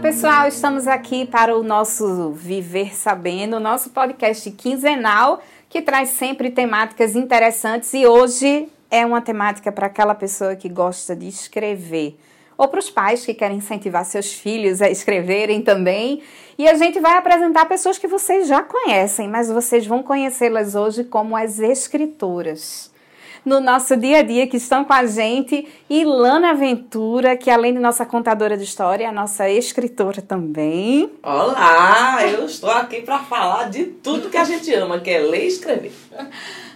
pessoal, estamos aqui para o nosso Viver Sabendo, nosso podcast quinzenal que traz sempre temáticas interessantes e hoje é uma temática para aquela pessoa que gosta de escrever ou para os pais que querem incentivar seus filhos a escreverem também. E a gente vai apresentar pessoas que vocês já conhecem, mas vocês vão conhecê-las hoje como as escritoras no nosso dia a dia que estão com a gente. E Lana Ventura, que além de nossa contadora de história, é a nossa escritora também. Olá, eu estou aqui para falar de tudo que a gente ama, que é ler e escrever.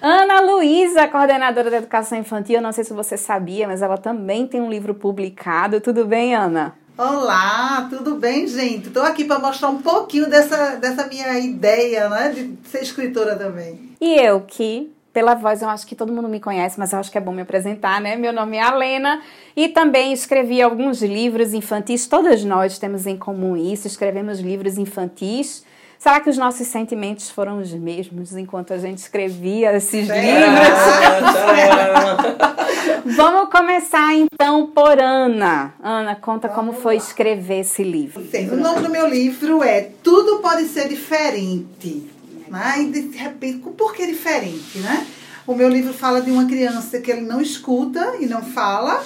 Ana Luísa, coordenadora da educação infantil, eu não sei se você sabia, mas ela também tem um livro publicado. Tudo bem, Ana? Olá, tudo bem, gente? Estou aqui para mostrar um pouquinho dessa, dessa minha ideia, né, de ser escritora também. E eu que pela voz, eu acho que todo mundo me conhece, mas eu acho que é bom me apresentar, né? Meu nome é Alena e também escrevi alguns livros infantis. Todas nós temos em comum isso, escrevemos livros infantis. Será que os nossos sentimentos foram os mesmos enquanto a gente escrevia esses livros? Vamos começar então por Ana. Ana, conta Vamos como foi escrever esse livro. O nome do meu livro é Tudo Pode Ser Diferente né? E de repente, por que diferente, né? O meu livro fala de uma criança que ele não escuta e não fala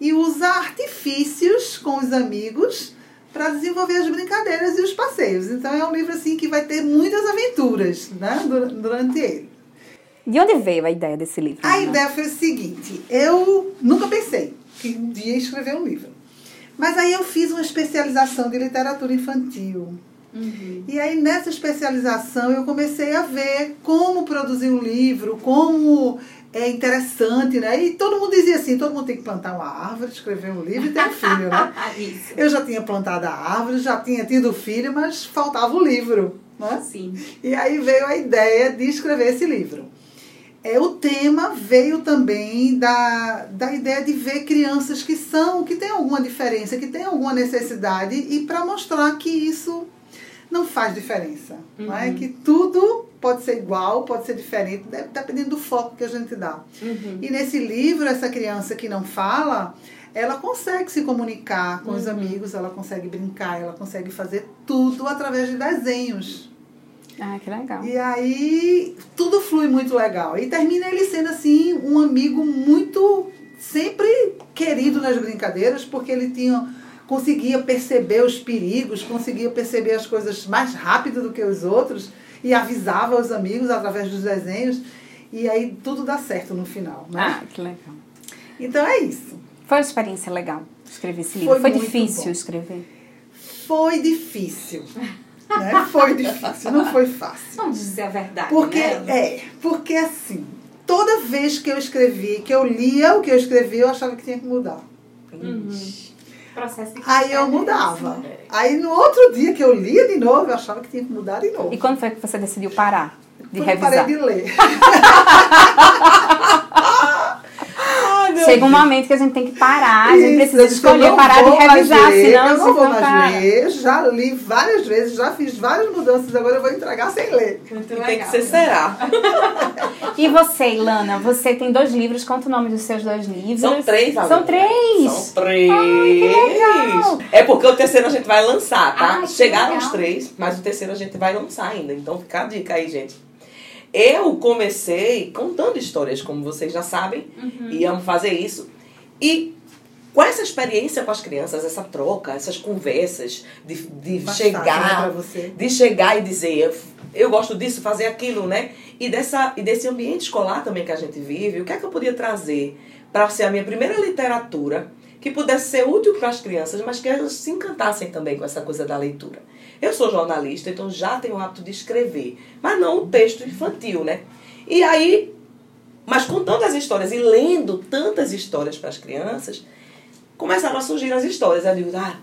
e usa artifícios com os amigos para desenvolver as brincadeiras e os passeios. Então é um livro assim que vai ter muitas aventuras, né, durante ele. De onde veio a ideia desse livro? A ideia foi o seguinte: eu nunca pensei que um dia ia escrever um livro. Mas aí eu fiz uma especialização de literatura infantil. Uhum. E aí, nessa especialização, eu comecei a ver como produzir um livro, como é interessante, né? E todo mundo dizia assim, todo mundo tem que plantar uma árvore, escrever um livro e ter um filho, né? eu já tinha plantado a árvore, já tinha tido filho, mas faltava o livro, né? Sim. E aí veio a ideia de escrever esse livro. É, o tema veio também da, da ideia de ver crianças que são, que têm alguma diferença, que têm alguma necessidade, e para mostrar que isso não faz diferença. Uhum. Não é? Que tudo pode ser igual, pode ser diferente, dependendo do foco que a gente dá. Uhum. E nesse livro, essa criança que não fala, ela consegue se comunicar com uhum. os amigos, ela consegue brincar, ela consegue fazer tudo através de desenhos. Ah, que legal. E aí tudo flui muito legal. E termina ele sendo assim um amigo muito sempre querido nas brincadeiras, porque ele tinha conseguia perceber os perigos, conseguia perceber as coisas mais rápido do que os outros e avisava os amigos através dos desenhos. E aí tudo dá certo no final. Né? Ah, que legal. Então é isso. Foi uma experiência legal escrever esse livro. Foi, Foi difícil bom. escrever? Foi difícil. né? Foi difícil, não foi fácil. Vamos dizer a verdade. Porque, né? É, porque assim, toda vez que eu escrevi, que eu lia o que eu escrevi, eu achava que tinha que mudar. Uhum processo de Aí eu mudava. Aí no outro dia que eu lia de novo, eu achava que tinha que mudar de novo. E quando foi que você decidiu parar de quando revisar? Eu parei de ler. Chega um momento que a gente tem que parar, a gente precisa escolher parar de revisar, ler, senão eu não vou mais ler, já li várias vezes, já fiz várias mudanças, agora eu vou entregar sem ler. Muito legal. Tem que ser será. e você, Ilana, você tem dois livros, conta o nome dos seus dois livros. São três. São três? São três. Ai, é porque o terceiro a gente vai lançar, tá? Ai, Chegaram os três, mas o terceiro a gente vai lançar ainda, então fica a dica aí, gente. Eu comecei contando histórias, como vocês já sabem, uhum. e amo fazer isso. E com essa experiência com as crianças, essa troca, essas conversas de, de chegar, né, de chegar e dizer, eu, eu gosto disso, fazer aquilo, né? E, dessa, e desse ambiente escolar também que a gente vive, o que é que eu podia trazer para ser a minha primeira literatura que pudesse ser útil para as crianças, mas que elas se encantassem também com essa coisa da leitura. Eu sou jornalista, então já tenho o hábito de escrever, mas não o texto infantil, né? E aí, mas contando as histórias e lendo tantas histórias para as crianças, começaram a surgir as histórias. Eu digo, ah,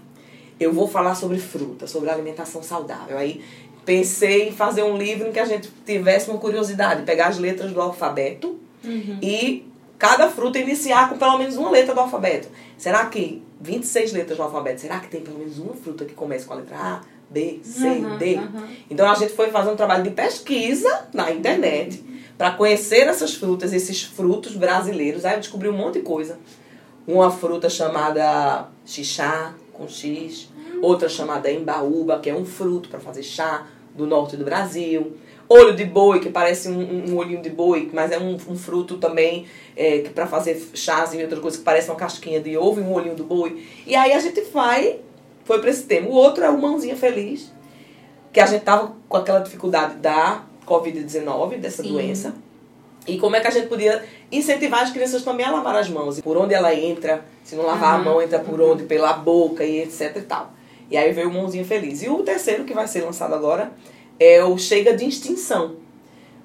eu vou falar sobre fruta, sobre alimentação saudável. Aí pensei em fazer um livro em que a gente tivesse uma curiosidade, pegar as letras do alfabeto uhum. e cada fruta iniciar com pelo menos uma letra do alfabeto. Será que 26 letras do alfabeto, será que tem pelo menos uma fruta que começa com a letra A? B, C, uhum, D. Uhum. Então a gente foi fazer um trabalho de pesquisa na internet para conhecer essas frutas, esses frutos brasileiros. Aí eu descobri um monte de coisa. Uma fruta chamada xixá, com X. outra chamada embaúba, que é um fruto para fazer chá do norte do Brasil. Olho de boi, que parece um, um olhinho de boi, mas é um, um fruto também é, para fazer chás e outra coisa que parece uma casquinha de ovo e um olhinho do boi. E aí a gente vai, foi para esse tema. O outro é o mãozinha feliz, que a gente tava com aquela dificuldade da Covid-19, dessa Sim. doença. E como é que a gente podia incentivar as crianças também a lavar as mãos. Por onde ela entra, se não lavar uhum. a mão, entra por onde? Pela boca e etc e tal. E aí veio o Mãozinha Feliz. E o terceiro que vai ser lançado agora é o Chega de Extinção.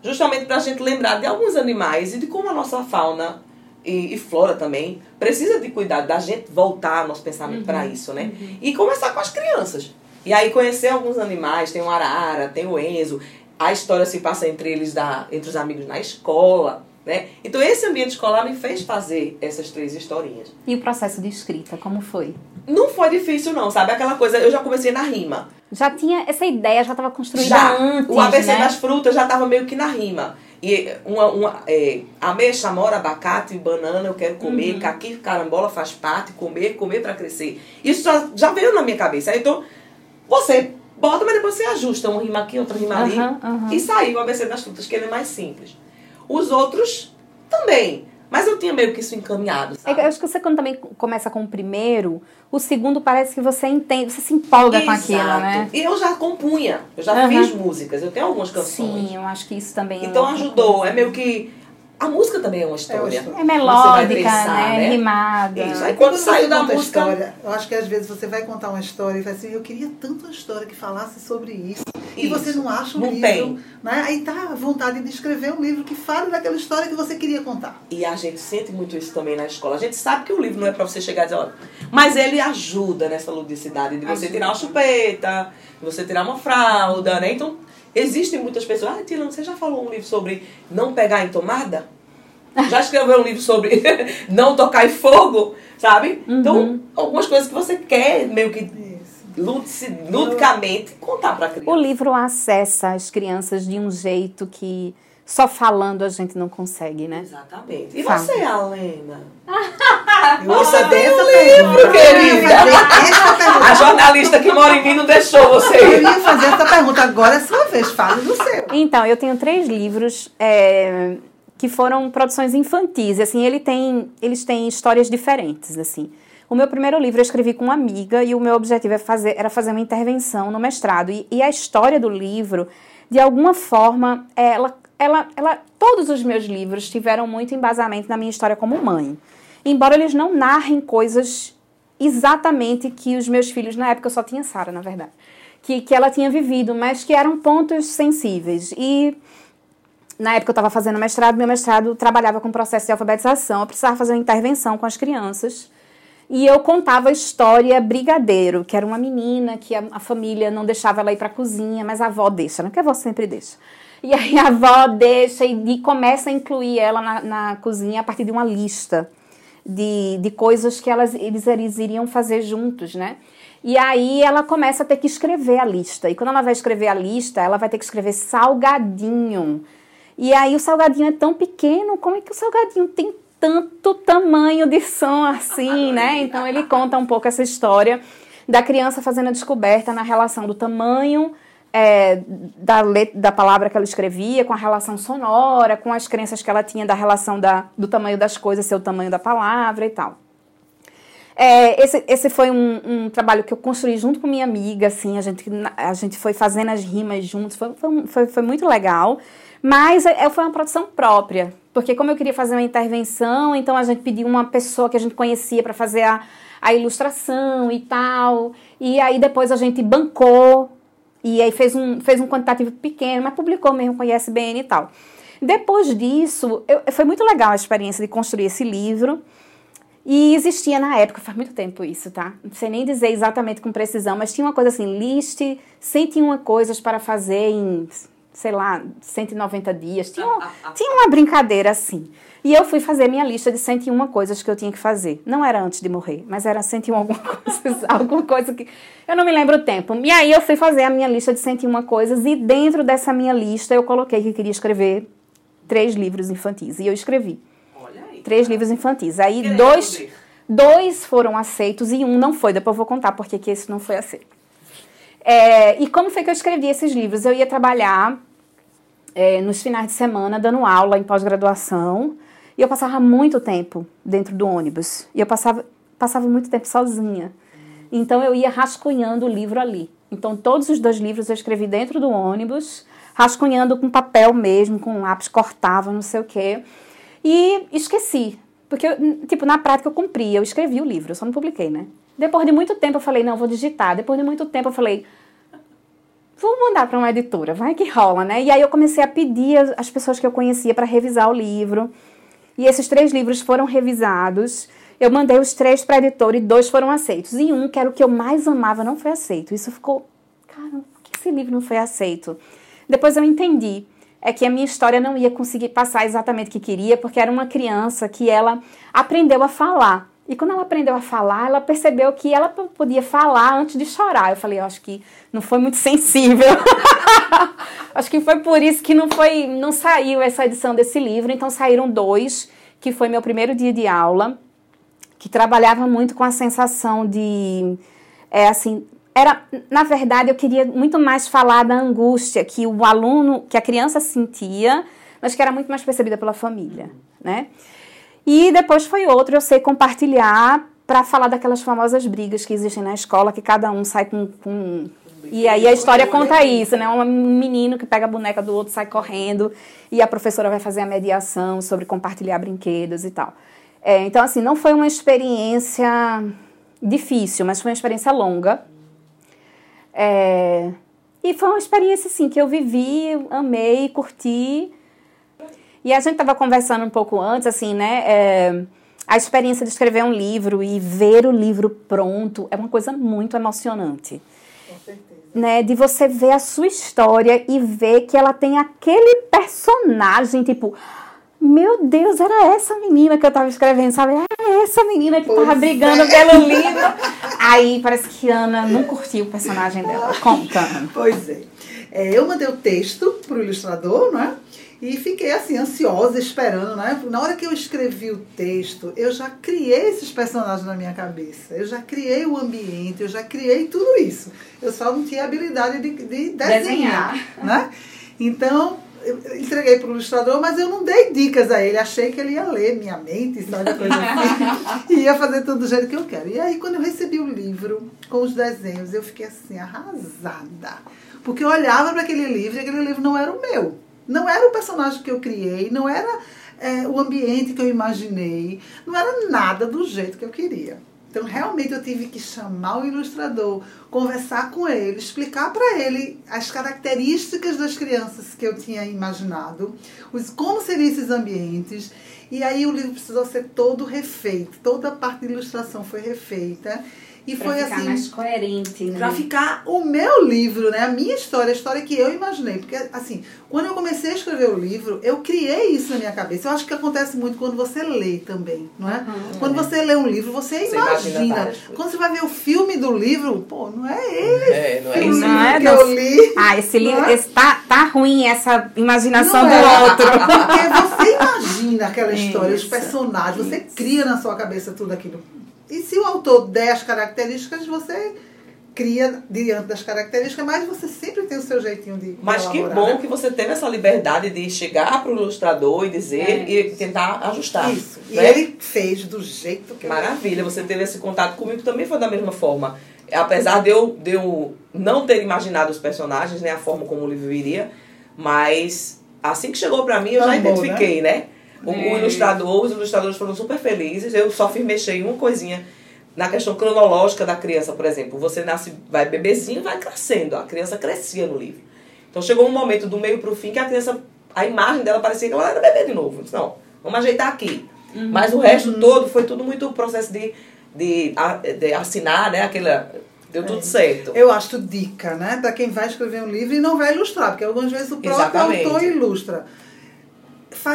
Justamente para a gente lembrar de alguns animais e de como a nossa fauna e, e, flora também precisa de cuidado, da gente voltar nosso pensamento uhum. para isso, né? Uhum. E começar com as crianças. E aí conhecer alguns animais, tem o arara, tem o Enzo, a história se passa entre eles, da, entre os amigos na escola, né? Então esse ambiente escolar me fez fazer essas três historinhas. E o processo de escrita, como foi? Não foi difícil não, sabe? Aquela coisa, eu já comecei na rima. Já tinha essa ideia, já estava construída já. antes, O ABC né? das frutas já estava meio que na rima. E uma, uma é, ameixa, amora, abacate, banana, eu quero comer, uhum. caqui, carambola faz parte, comer, comer para crescer. Isso já, já veio na minha cabeça. Então, você bota, mas depois você ajusta um rima aqui, outro rima ali. Uhum, uhum. E saiu o ABC das frutas, que ele é mais simples. Os outros também. Mas eu tinha meio que isso encaminhado. Sabe? Eu acho que você quando também começa com o primeiro, o segundo parece que você entende, você se empolga Exato. com aquilo, né? E eu já compunha, eu já uhum. fiz músicas, eu tenho algumas canções. Sim, eu acho que isso também. É então é ajudou, é meio que a música também é uma história. É, é melódica, pensar, né? né? Rimada. Isso. Aí quando, quando saiu da música. História, eu acho que às vezes você vai contar uma história e fala assim, eu queria tanto uma história que falasse sobre isso. isso. E você não acha um não livro. Tem. Né? Aí tá a vontade de escrever um livro que fale daquela história que você queria contar. E a gente sente muito isso também na escola. A gente sabe que o livro não é para você chegar e dizer, olha, mas ele ajuda nessa ludicidade de você ajuda. tirar uma chupeta, de você tirar uma fralda, né? Então, existem muitas pessoas. Ah, Tilano, você já falou um livro sobre não pegar em tomada? Já escreveu um livro sobre não tocar em fogo, sabe? Uhum. Então, algumas coisas que você quer meio que ludicamente contar para a criança. O livro acessa as crianças de um jeito que só falando a gente não consegue, né? Exatamente. E Fala. você, Alena? Eu vou saber essa livro, querida. A jornalista que mora em mim não deixou você ir. Eu ia fazer essa pergunta. Agora é sua vez. Fale do seu. Então, eu tenho três livros. É que foram produções infantis. E, assim, ele tem, eles têm histórias diferentes, assim. O meu primeiro livro eu escrevi com uma amiga e o meu objetivo é fazer, era fazer uma intervenção no mestrado. E, e a história do livro, de alguma forma, ela, ela, ela, todos os meus livros tiveram muito embasamento na minha história como mãe. Embora eles não narrem coisas exatamente que os meus filhos, na época eu só tinha Sara, na verdade, que, que ela tinha vivido, mas que eram pontos sensíveis. E na época eu estava fazendo mestrado, meu mestrado trabalhava com processo de alfabetização, eu precisava fazer uma intervenção com as crianças. E eu contava a história Brigadeiro, que era uma menina que a, a família não deixava ela ir para a cozinha, mas a avó deixa, não né? que a avó sempre deixa. E aí a avó deixa e, e começa a incluir ela na, na, cozinha a partir de uma lista de, de coisas que elas, eles, eles iriam fazer juntos, né? E aí ela começa a ter que escrever a lista. E quando ela vai escrever a lista, ela vai ter que escrever salgadinho e aí o salgadinho é tão pequeno, como é que o salgadinho tem tanto tamanho de som assim, né? Então ele conta um pouco essa história da criança fazendo a descoberta na relação do tamanho é, da, da palavra que ela escrevia, com a relação sonora, com as crenças que ela tinha da relação da, do tamanho das coisas ser o tamanho da palavra e tal. É, esse, esse foi um, um, trabalho que eu construí junto com minha amiga, assim, a gente, a gente foi fazendo as rimas juntos, foi, foi, foi muito legal. Mas é, foi uma produção própria, porque como eu queria fazer uma intervenção, então a gente pediu uma pessoa que a gente conhecia para fazer a, a ilustração e tal. E aí depois a gente bancou e aí fez um, fez um quantitativo pequeno, mas publicou mesmo com a ISBN e tal. Depois disso, eu, foi muito legal a experiência de construir esse livro. E existia na época, faz muito tempo isso, tá? Não sei nem dizer exatamente com precisão, mas tinha uma coisa assim, liste 101 coisas para fazer em sei lá, 190 dias. Tinha, ah, ah, tinha uma brincadeira assim. E eu fui fazer minha lista de 101 coisas que eu tinha que fazer. Não era antes de morrer, mas era 101 alguma coisa, alguma coisa que. Eu não me lembro o tempo. E aí eu fui fazer a minha lista de 101 coisas, e dentro dessa minha lista eu coloquei que queria escrever três livros infantis. E eu escrevi. Olha aí. Três livros infantis. Aí dois. Dois foram aceitos e um não foi. Depois eu vou contar porque que esse não foi aceito. É, e como foi que eu escrevi esses livros? Eu ia trabalhar é, nos finais de semana, dando aula em pós-graduação, e eu passava muito tempo dentro do ônibus. E eu passava, passava muito tempo sozinha. Então eu ia rascunhando o livro ali. Então todos os dois livros eu escrevi dentro do ônibus, rascunhando com papel mesmo, com lápis, cortava, não sei o quê. E esqueci. Porque, tipo, na prática eu cumpri, eu escrevi o livro, eu só não publiquei, né? Depois de muito tempo eu falei, não, vou digitar. Depois de muito tempo eu falei, vou mandar para uma editora, vai que rola, né? E aí eu comecei a pedir as pessoas que eu conhecia para revisar o livro. E esses três livros foram revisados. Eu mandei os três para a editora e dois foram aceitos. E um, que era o que eu mais amava, não foi aceito. Isso ficou, cara, por que esse livro não foi aceito? Depois eu entendi é que a minha história não ia conseguir passar exatamente o que queria, porque era uma criança que ela aprendeu a falar. E quando ela aprendeu a falar, ela percebeu que ela podia falar antes de chorar. Eu falei, eu acho que não foi muito sensível. acho que foi por isso que não foi, não saiu essa edição desse livro. Então saíram dois, que foi meu primeiro dia de aula, que trabalhava muito com a sensação de, é assim, era, na verdade, eu queria muito mais falar da angústia que o aluno, que a criança sentia, mas que era muito mais percebida pela família, né? E depois foi outro, eu sei compartilhar para falar daquelas famosas brigas que existem na escola, que cada um sai com, com e aí a história conta isso, né? Um menino que pega a boneca do outro, sai correndo, e a professora vai fazer a mediação sobre compartilhar brinquedos e tal. É, então, assim, não foi uma experiência difícil, mas foi uma experiência longa. É, e foi uma experiência, assim, que eu vivi, amei, curti. E a gente estava conversando um pouco antes, assim, né? É, a experiência de escrever um livro e ver o livro pronto é uma coisa muito emocionante. Com certeza. Né, de você ver a sua história e ver que ela tem aquele personagem, tipo, meu Deus, era essa menina que eu tava escrevendo, sabe? Era essa menina que pois tava brigando é. pelo livro. Aí parece que Ana não curtiu o personagem dela. Conta. Pois é. é eu mandei o texto pro ilustrador, não é? E fiquei assim, ansiosa, esperando, né? Na hora que eu escrevi o texto, eu já criei esses personagens na minha cabeça. Eu já criei o ambiente, eu já criei tudo isso. Eu só não tinha habilidade de, de desenhar, desenhar, né? Então, eu entreguei para o ilustrador, mas eu não dei dicas a ele. Achei que ele ia ler minha mente, sabe? Coisa assim. e ia fazer tudo do jeito que eu quero. E aí, quando eu recebi o livro com os desenhos, eu fiquei assim, arrasada. Porque eu olhava para aquele livro e aquele livro não era o meu. Não era o personagem que eu criei, não era é, o ambiente que eu imaginei, não era nada do jeito que eu queria. Então, realmente, eu tive que chamar o ilustrador, conversar com ele, explicar para ele as características das crianças que eu tinha imaginado, os, como seriam esses ambientes. E aí, o livro precisou ser todo refeito, toda a parte de ilustração foi refeita. E pra foi ficar assim. mais coerente, né? Pra ficar o meu livro, né? A minha história, a história que eu imaginei. Porque, assim, quando eu comecei a escrever o livro, eu criei isso na minha cabeça. Eu acho que acontece muito quando você lê também, não é? Uhum, quando é. você lê um livro, você, você imagina. imagina quando você vai ver o filme do livro, pô, não é esse. É, não é isso. Não é que não. eu li. Ah, esse livro é? esse tá, tá ruim essa imaginação não do é. outro. Porque você imagina aquela história, isso, os personagens, você isso. cria na sua cabeça tudo aquilo. E se o autor der as características, você cria diante das características, mas você sempre tem o seu jeitinho de Mas que bom né? que você teve essa liberdade de chegar para o ilustrador e dizer é. e tentar ajustar. Isso. Né? E ele fez do jeito que Maravilha, você teve esse contato comigo também foi da mesma forma. Apesar de eu, de eu não ter imaginado os personagens, né, a forma como o livro iria, mas assim que chegou para mim eu já identifiquei, né? né? O, o, ilustrador, os ilustradores foram super felizes. Eu só fiz mexer em uma coisinha na questão cronológica da criança, por exemplo. Você nasce, vai bebezinho, vai crescendo. A criança crescia no livro. Então chegou um momento do meio pro fim que a criança, a imagem dela parecia que ela era bebê de novo. disse, não, vamos ajeitar aqui. Uhum. Mas o resto uhum. todo foi tudo muito processo de, de, de assinar, né? Aquela, Deu tudo é. certo. Eu acho dica, né? Para quem vai escrever um livro e não vai ilustrar, porque algumas vezes o próprio Exatamente. autor ilustra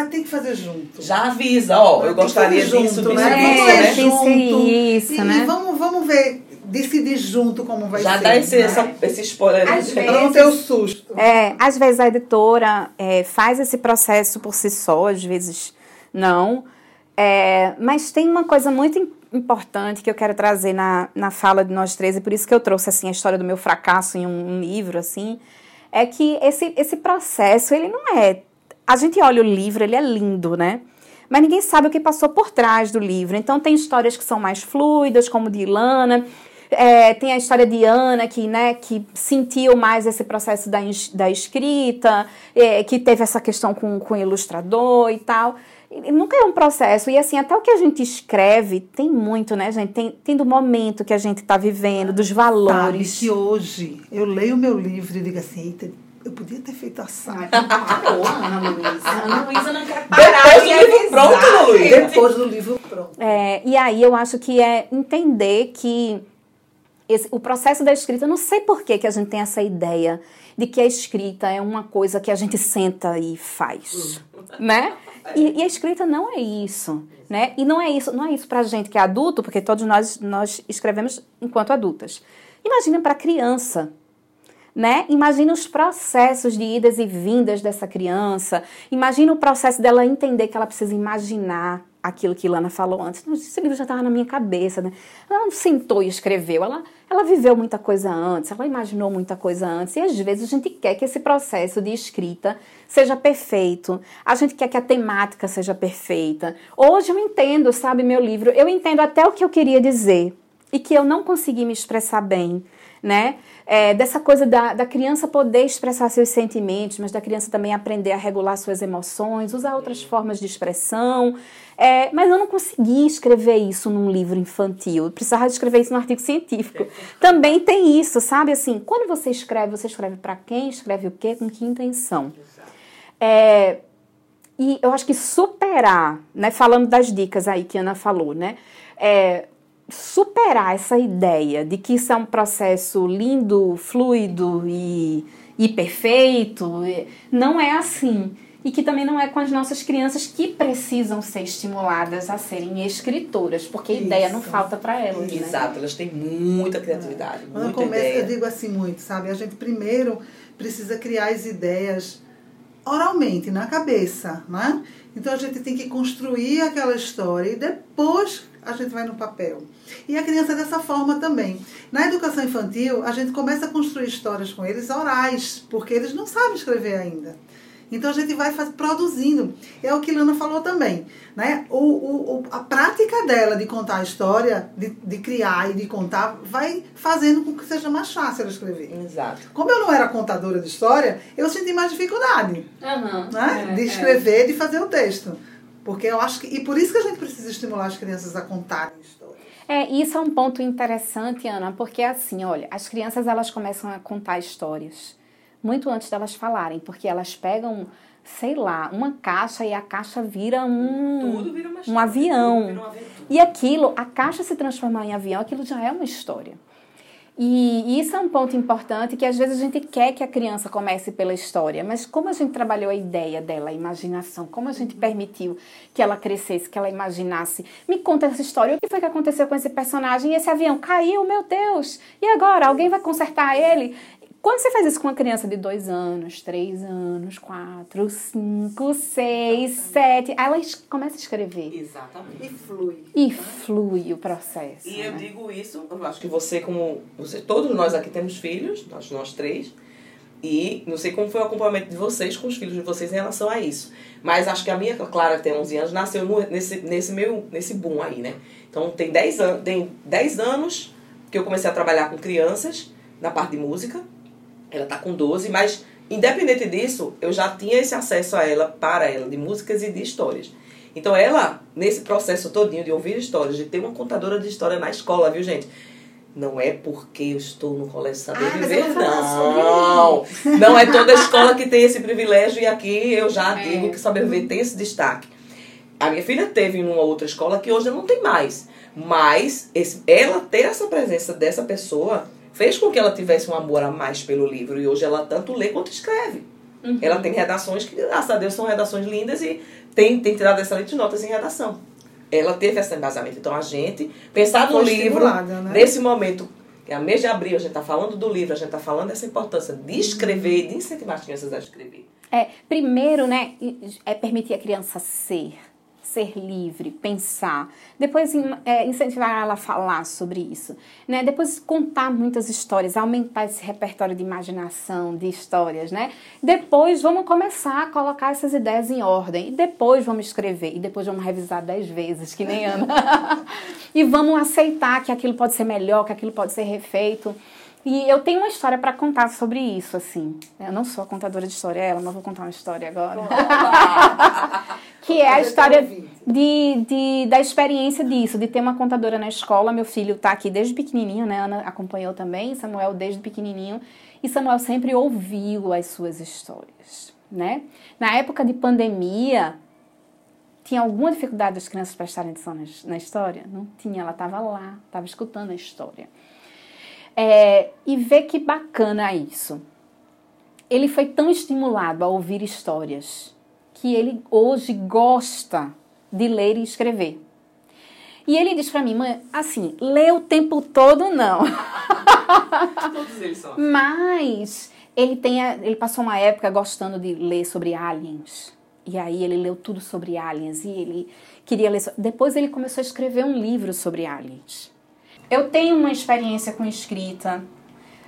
tem que fazer junto. Já avisa, ó, eu gostaria disso, junto, né? Vamos ler junto. Isso, e, né? e vamos, vamos ver, decidir junto como vai Já ser. Já dá esse, né? essa, esse spoiler às vezes, não ter o susto. É, às vezes a editora é, faz esse processo por si só, às vezes não. É, mas tem uma coisa muito importante que eu quero trazer na, na fala de nós três, e por isso que eu trouxe assim a história do meu fracasso em um, um livro, assim, é que esse, esse processo, ele não é. A gente olha o livro, ele é lindo, né? Mas ninguém sabe o que passou por trás do livro. Então tem histórias que são mais fluidas, como de Ilana. É, tem a história de Ana, que, né, que sentiu mais esse processo da, da escrita, é, que teve essa questão com, com o ilustrador e tal. E nunca é um processo. E assim, até o que a gente escreve tem muito, né, gente? Tem, tem do momento que a gente está vivendo, dos valores. Sabe que hoje eu leio o meu livro e digo assim, eita, eu podia ter feito assado. Parou, Ana Luísa. Ana Luísa não quer parar Depois do livro pronto, Ana Luísa. Depois do livro pronto. É, e aí eu acho que é entender que esse, o processo da escrita, eu não sei por que, que a gente tem essa ideia de que a escrita é uma coisa que a gente senta e faz, né? E, e, a escrita não é isso, né? E não é isso, não é isso para gente que é adulto, porque todos nós nós escrevemos enquanto adultas. Imagina para criança, né? Imagina os processos de idas e vindas dessa criança. Imagina o processo dela entender que ela precisa imaginar aquilo que Lana falou antes. Esse livro já estava na minha cabeça, né? Ela não sentou e escreveu, ela, ela viveu muita coisa antes, ela imaginou muita coisa antes. E às vezes a gente quer que esse processo de escrita seja perfeito. A gente quer que a temática seja perfeita. Hoje eu entendo, sabe, meu livro, eu entendo até o que eu queria dizer e que eu não consegui me expressar bem, né? É, dessa coisa da, da criança poder expressar seus sentimentos, mas da criança também aprender a regular suas emoções, usar outras formas de expressão. É, mas eu não consegui escrever isso num livro infantil. Eu precisava escrever isso num artigo científico. Também tem isso, sabe? Assim, quando você escreve, você escreve para quem, escreve o quê, com que intenção. É, e eu acho que superar, né, falando das dicas aí que a Ana falou, né? É, superar essa ideia de que isso é um processo lindo, fluido e, e perfeito, não é assim e que também não é com as nossas crianças que precisam ser estimuladas a serem escritoras, porque a ideia não falta para elas. Né? Exato, elas têm muita criatividade. É. Muita começo, ideia. eu digo assim muito, sabe? A gente primeiro precisa criar as ideias oralmente, na cabeça, né? Então a gente tem que construir aquela história e depois a gente vai no papel. E a criança é dessa forma também. Na educação infantil, a gente começa a construir histórias com eles orais, porque eles não sabem escrever ainda. Então a gente vai faz, produzindo. É o que Lana falou também. Né? O, o, a prática dela de contar a história, de, de criar e de contar, vai fazendo com que seja mais fácil ela escrever. Exato. Como eu não era contadora de história, eu senti mais dificuldade uhum. né? É, de é. escrever, é. de fazer o texto. Porque eu acho que. E por isso que a gente precisa estimular as crianças a contarem histórias. É, isso é um ponto interessante, Ana, porque assim, olha, as crianças elas começam a contar histórias muito antes delas falarem, porque elas pegam, sei lá, uma caixa e a caixa vira um, vira um avião. E aquilo, a caixa se transformar em avião, aquilo já é uma história. E isso é um ponto importante que às vezes a gente quer que a criança comece pela história, mas como a gente trabalhou a ideia dela, a imaginação, como a gente permitiu que ela crescesse, que ela imaginasse, me conta essa história, o que foi que aconteceu com esse personagem? Esse avião caiu, meu Deus! E agora? Alguém vai consertar ele? Quando você faz isso com uma criança de dois anos, três anos, quatro, cinco, seis, sete, ela começa a escrever. Exatamente. E flui. E flui o processo. E né? eu digo isso, eu acho que você, como. Você, todos nós aqui temos filhos, nós, nós três. E não sei como foi o acompanhamento de vocês com os filhos de vocês em relação a isso. Mas acho que a minha, Clara, que tem 11 anos, nasceu no, nesse, nesse, meu, nesse boom aí, né? Então tem 10, an tem 10 anos que eu comecei a trabalhar com crianças na parte de música. Ela tá com 12, mas independente disso, eu já tinha esse acesso a ela, para ela, de músicas e de histórias. Então ela, nesse processo todinho de ouvir histórias, de ter uma contadora de história na escola, viu gente? Não é porque eu estou no Colégio Saber ah, Viver, não. Não é toda escola que tem esse privilégio e aqui eu já é. digo que Saber Viver tem esse destaque. A minha filha teve em uma outra escola que hoje não tem mais. Mas esse, ela ter essa presença dessa pessoa fez com que ela tivesse um amor a mais pelo livro. E hoje ela tanto lê quanto escreve. Uhum. Ela tem redações que, graças a Deus, são redações lindas e tem, tem tirado excelentes notas em redação. Ela teve esse embasamento. Então a gente, pensar no livro, né? nesse momento, que é mês de abril, a gente está falando do livro, a gente está falando dessa importância de escrever, uhum. de incentivar as crianças a escrever. É, primeiro, né, é permitir a criança ser ser livre, pensar. Depois é, incentivar ela a falar sobre isso. Né? Depois contar muitas histórias, aumentar esse repertório de imaginação, de histórias. Né? Depois vamos começar a colocar essas ideias em ordem. E depois vamos escrever. E depois vamos revisar dez vezes, que nem Ana. e vamos aceitar que aquilo pode ser melhor, que aquilo pode ser refeito. E eu tenho uma história para contar sobre isso, assim. Eu não sou a contadora de história, ela, mas vou contar uma história agora. que é a história de, de, da experiência disso, de ter uma contadora na escola. Meu filho está aqui desde pequenininho, né? Ana acompanhou também, Samuel desde pequenininho. E Samuel sempre ouviu as suas histórias, né? Na época de pandemia, tinha alguma dificuldade das crianças prestarem atenção na, na história? Não tinha, ela estava lá, estava escutando a história. É, e ver que bacana isso. Ele foi tão estimulado a ouvir histórias que ele hoje gosta de ler e escrever. E ele diz para mim, mãe, assim, ler o tempo todo não. Todos eles são. Mas ele tem, ele passou uma época gostando de ler sobre aliens. E aí ele leu tudo sobre aliens e ele queria ler. Depois ele começou a escrever um livro sobre aliens. Eu tenho uma experiência com escrita,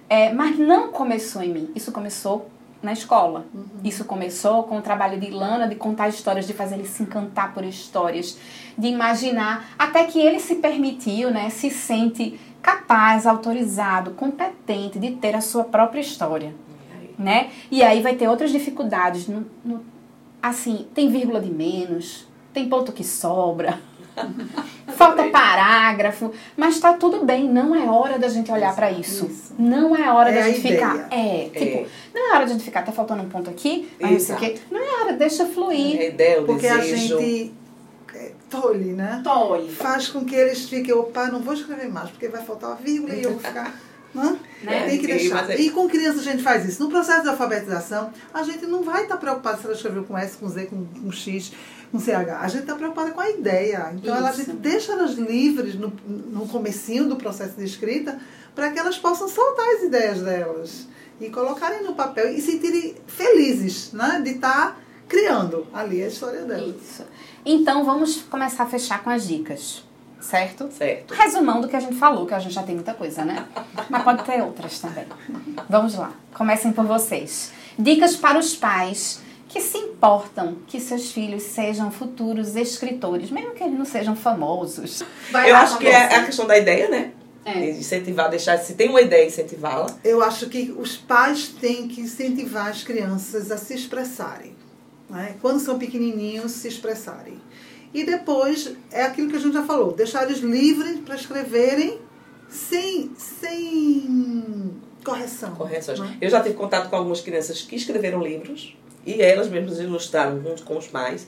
é, mas não começou em mim. Isso começou na escola. Uhum. Isso começou com o trabalho de Lana, de contar histórias, de fazer ele se encantar por histórias, de imaginar, até que ele se permitiu, né, se sente capaz, autorizado, competente de ter a sua própria história, né? E aí vai ter outras dificuldades, no, no, assim, tem vírgula de menos, tem ponto que sobra. Falta parágrafo, mas está tudo bem, não é hora da gente olhar para isso. isso. Não é hora é da gente ficar. É, é, tipo, não é hora de a gente ficar, tá faltando um ponto aqui, mas não sei o quê. Não é hora, deixa fluir. É ideia, o Porque desejo. a gente é, tolhe, né? Tolhe. Faz com que eles fiquem, opa, não vou escrever mais, porque vai faltar uma vírgula e eu vou ficar. Né? Né? Tem que deixar. E, e com crianças a gente faz isso. No processo de alfabetização, a gente não vai estar preocupado se ela escreveu com S, com Z, com, com X com CH. A gente está preocupada com a ideia. Então, ela, a gente deixa elas livres no, no comecinho do processo de escrita para que elas possam soltar as ideias delas e colocarem no papel e sentirem felizes né, de estar tá criando ali a história delas. Isso. Então, vamos começar a fechar com as dicas. Certo? Certo. Resumão do que a gente falou, que a gente já tem muita coisa, né? Mas pode ter outras também. Vamos lá. Comecem por vocês. Dicas para os pais que se importam que seus filhos sejam futuros escritores, mesmo que eles não sejam famosos. Vai Eu acho que é a questão da ideia, né? É. Incentivar, deixar, se tem uma ideia, incentivá-la. Eu acho que os pais têm que incentivar as crianças a se expressarem. Né? Quando são pequenininhos, se expressarem. E depois, é aquilo que a gente já falou, deixar eles livres para escreverem sem, sem correção. Correções. Né? Eu já tive contato com algumas crianças que escreveram livros e elas mesmas ilustraram junto com os pais.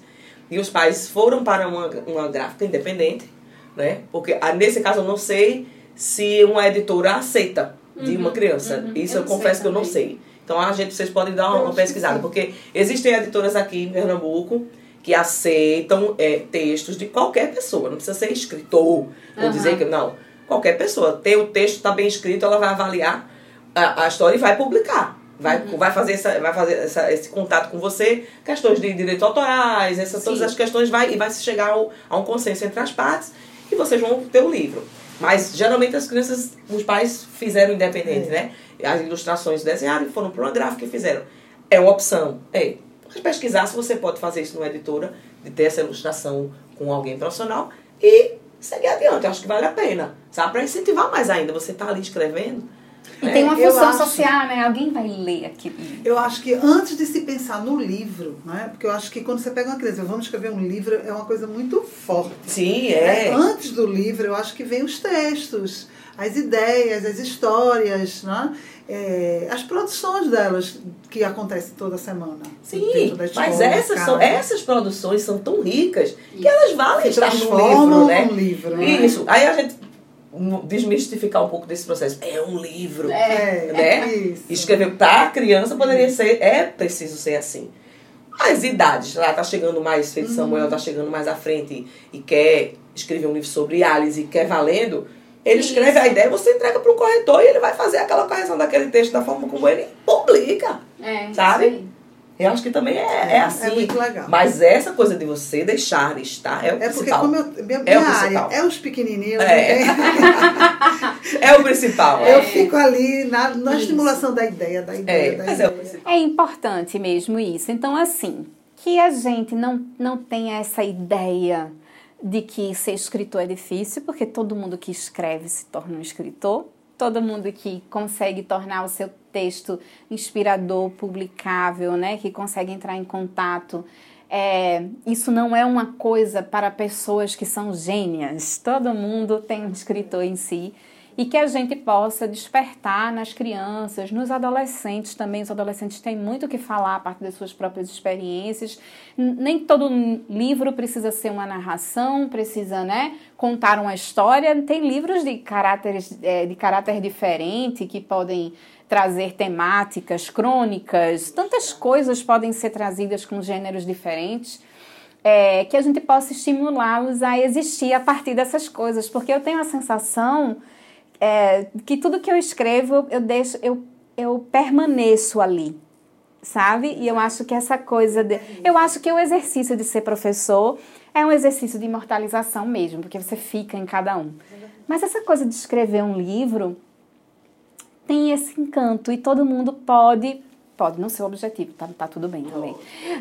E os pais foram para uma, uma gráfica independente, né? Porque ah, nesse caso eu não sei se uma editora aceita de uhum, uma criança. Uhum, Isso eu, eu confesso que eu não sei. Então a gente, vocês podem dar uma, uma pesquisada, porque existem editoras aqui em Pernambuco que aceitam é, textos de qualquer pessoa, não precisa ser escritor, ou uhum. dizer que não. Qualquer pessoa. Ter o texto está bem escrito, ela vai avaliar a, a história e vai publicar. Vai, uhum. vai fazer, essa, vai fazer essa, esse contato com você, questões de direitos autorais, essas, todas as questões, vai, e vai se chegar ao, a um consenso entre as partes e vocês vão ter o um livro. Mas geralmente as crianças, os pais fizeram independente, é. né? As ilustrações desenharam e foram para uma gráfica e fizeram. É uma opção. É. Mas pesquisar se você pode fazer isso numa editora, de ter essa ilustração com alguém profissional e seguir adiante. Eu acho que vale a pena, sabe? Para incentivar mais ainda. Você tá ali escrevendo e é, tem uma função acho, social, né? Alguém vai ler aquilo. Eu acho que antes de se pensar no livro, né? Porque eu acho que quando você pega uma criança, vamos escrever um livro, é uma coisa muito forte. Sim, é. é. Antes do livro, eu acho que vem os textos, as ideias, as histórias, né? É, as produções delas que acontecem toda semana. Sim, escola, mas essas, são, essas produções são tão ricas que elas valem estar no livro, né? Um livro, né? Isso. Aí a gente desmistificar um pouco desse processo. É um livro, é, né? É Escrever para a criança poderia ser, é preciso ser assim. As idades, lá tá chegando mais, feito uhum. Samuel tá chegando mais à frente e, e, quer escrever um livro sobre Alice e quer valendo, ele Isso. escreve a ideia, você entrega para o corretor e ele vai fazer aquela correção daquele texto da forma como ele publica. É, sabe? Eu acho que também é, é assim. É muito legal. Mas essa coisa de você deixar estar é o É porque principal. como eu, minha, É o minha área principal. é os pequenininhos, É. né? É o principal. eu fico ali na, na estimulação da ideia, da ideia, É, da mas é o ideia. principal. É importante mesmo isso. Então, assim, que a gente não, não tenha essa ideia de que ser escritor é difícil, porque todo mundo que escreve se torna um escritor, todo mundo que consegue tornar o seu texto inspirador, publicável, né, que consegue entrar em contato. É, isso não é uma coisa para pessoas que são gênias. Todo mundo tem um escritor em si e que a gente possa despertar nas crianças, nos adolescentes também. Os adolescentes têm muito o que falar a partir das suas próprias experiências. Nem todo livro precisa ser uma narração, precisa, né, contar uma história. Tem livros de caráteres, eh, de caráter diferente que podem trazer temáticas, crônicas, tantas coisas podem ser trazidas com gêneros diferentes é, que a gente possa estimulá-los a existir a partir dessas coisas, porque eu tenho a sensação é, que tudo que eu escrevo eu deixo, eu, eu permaneço ali, sabe? E eu acho que essa coisa de, eu acho que o exercício de ser professor é um exercício de imortalização mesmo, porque você fica em cada um. Mas essa coisa de escrever um livro tem esse encanto e todo mundo pode pode não ser o objetivo, tá, tá tudo bem também.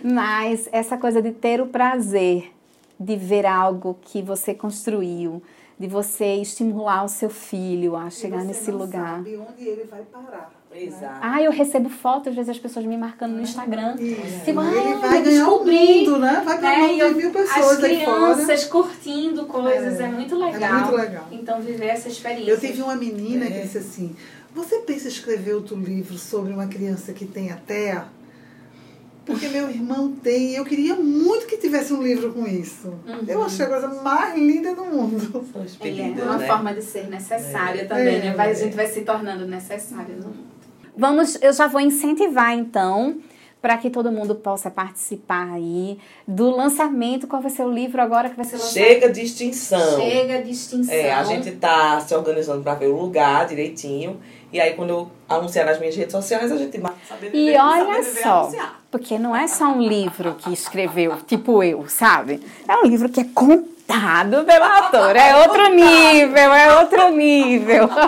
Mas essa coisa de ter o prazer de ver algo que você construiu, de você estimular o seu filho a chegar você nesse não lugar. sabe onde ele vai parar. Exato. Ah, eu recebo fotos, às vezes as pessoas me marcando no Instagram. Isso. Tipo, ah, ele vai ganhar o descobri, mundo, né? Vai ganhar né? E eu- mil pessoas As aí fora. crianças curtindo coisas, é, muito legal. muito legal. Então, viver essa experiência. Eu tive uma menina que É. disse assim: Você pensa em escrever outro livro sobre uma criança que tem a TEA? Porque meu irmão tem, e eu queria muito que tivesse um livro com isso. Eu achei a coisa mais linda do mundo. É pedidos, uma né? forma de ser necessária também, É. né? Vai, a gente vai se tornando necessária no mundo. Vamos, eu já vou incentivar então para que todo mundo possa participar aí do lançamento. Qual vai ser o livro agora que vai ser lançado? Chega de extinção. Chega de extinção. É, a gente tá se organizando para ver o lugar direitinho. E aí, quando eu anunciar nas minhas redes sociais, a gente vai saber E olha saber viver, só, anunciar. Porque não é só um livro que escreveu, tipo eu, sabe? É um livro que é contado pela autora. É outro nível, é outro nível.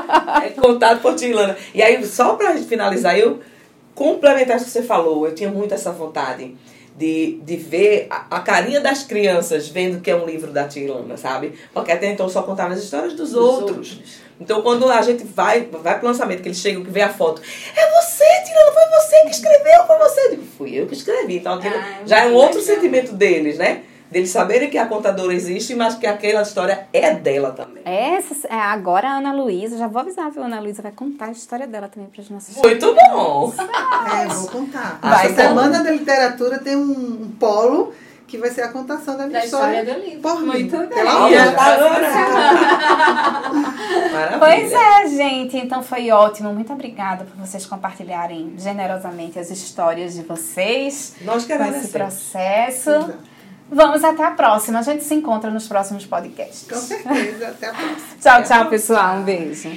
É contado por Tilana. E aí, só pra gente finalizar, eu complementar isso que você falou, eu tinha muito essa vontade de, de ver a, a carinha das crianças vendo que é um livro da Tilana, sabe? Porque até então eu só contava as histórias dos, outros. Então, quando a gente vai, vai pro lançamento, que eles chegam, que vê a foto, é você, Tilana, foi você que escreveu, foi você. Eu digo, fui eu que escrevi. Então, aquilo Ah, já é um outro legal. sentimento deles, né? Deles saberem que a contadora existe, mas que aquela história é dela também. Essa, é, agora a Ana Luísa, já vou avisar, viu? A Ana Luísa vai contar a história dela também para as nossas Muito bom! É, vou contar. Vai Essa contar. semana da literatura tem um polo que vai ser a contação da minha Da história. história do livro. Por mim. Muito bem. Pela tá Maravilha. Pois é, gente. Então foi ótimo. Muito obrigada por vocês compartilharem generosamente as histórias de vocês Nós que com esse processo. Exato. Vamos até a próxima. A gente se encontra nos próximos podcasts. Com certeza. Até a próxima. Tchau, tchau, pessoal. Um beijo.